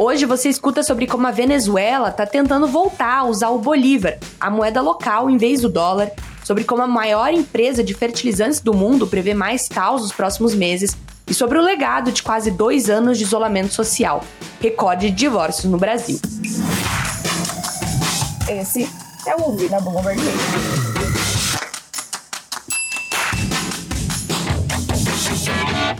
Hoje você escuta sobre como a Venezuela está tentando voltar a usar o bolívar, a moeda local, em vez do dólar, sobre como a maior empresa de fertilizantes do mundo prevê mais caos nos próximos meses e sobre o legado de quase dois anos de isolamento social, recorde de divórcios no Brasil. Esse é o Ouvir na Bloomberg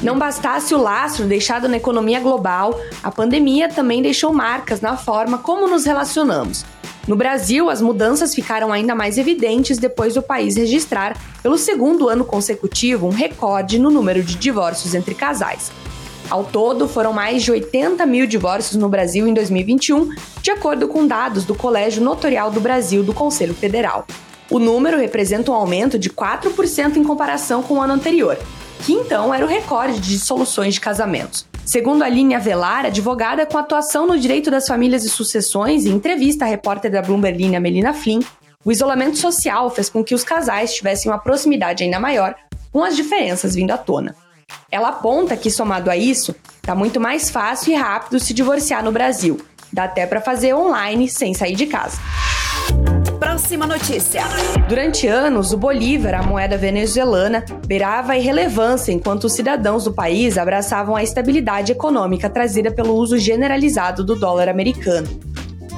Não bastasse o lastro deixado na economia global, a pandemia também deixou marcas na forma como nos relacionamos. No Brasil, as mudanças ficaram ainda mais evidentes depois do país registrar, pelo segundo ano consecutivo, um recorde no número de divórcios entre casais. Ao todo, foram mais de 80 mil divórcios no Brasil em 2021, de acordo com dados do Colégio Notorial do Brasil do Conselho Federal. O número representa um aumento de 4% em comparação com o ano anterior, que então era o recorde de dissoluções de casamentos. Segundo Aline Avelar, advogada com atuação no direito das famílias e sucessões, em entrevista à repórter da Bloomberg Linha Melina Flynn, o isolamento social fez com que os casais tivessem uma proximidade ainda maior, com as diferenças vindo à tona. Ela aponta que, somado a isso, está muito mais fácil e rápido se divorciar no Brasil. Dá até para fazer online sem sair de casa. Próxima notícia. Durante anos, o Bolívar, a moeda venezuelana, beirava a irrelevância enquanto os cidadãos do país abraçavam a estabilidade econômica trazida pelo uso generalizado do dólar americano.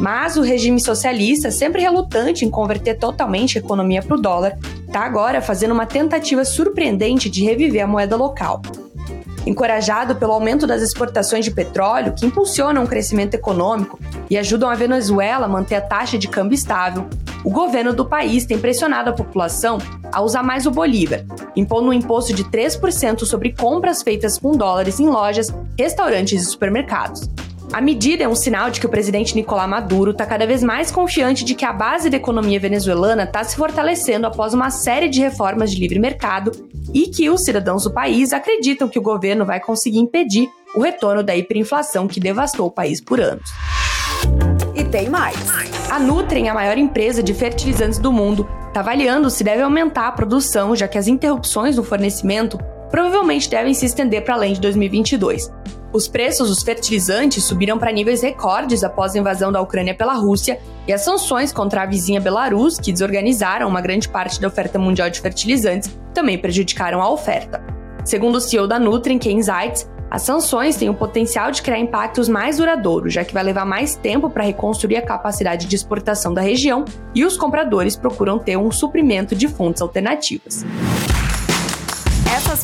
Mas o regime socialista, sempre relutante em converter totalmente a economia para o dólar, está agora fazendo uma tentativa surpreendente de reviver a moeda local. Encorajado pelo aumento das exportações de petróleo, que impulsionam o crescimento econômico e ajudam a Venezuela a manter a taxa de câmbio estável, o governo do país tem pressionado a população a usar mais o Bolívar, impondo um imposto de 3% sobre compras feitas com dólares em lojas, restaurantes e supermercados. A medida é um sinal de que o presidente Nicolás Maduro está cada vez mais confiante de que a base da economia venezuelana está se fortalecendo após uma série de reformas de livre mercado e que os cidadãos do país acreditam que o governo vai conseguir impedir o retorno da hiperinflação que devastou o país por anos. E tem mais. A Nutrien, a maior empresa de fertilizantes do mundo, está avaliando se deve aumentar a produção, já que as interrupções no fornecimento provavelmente devem se estender para além de 2022. Os preços dos fertilizantes subiram para níveis recordes após a invasão da Ucrânia pela Rússia e as sanções contra a vizinha Belarus, que desorganizaram uma grande parte da oferta mundial de fertilizantes, também prejudicaram a oferta. Segundo o CEO da Nutrien, Ken Zeitz, as sanções têm o potencial de criar impactos mais duradouros, já que vai levar mais tempo para reconstruir a capacidade de exportação da região e os compradores procuram ter um suprimento de fontes alternativas.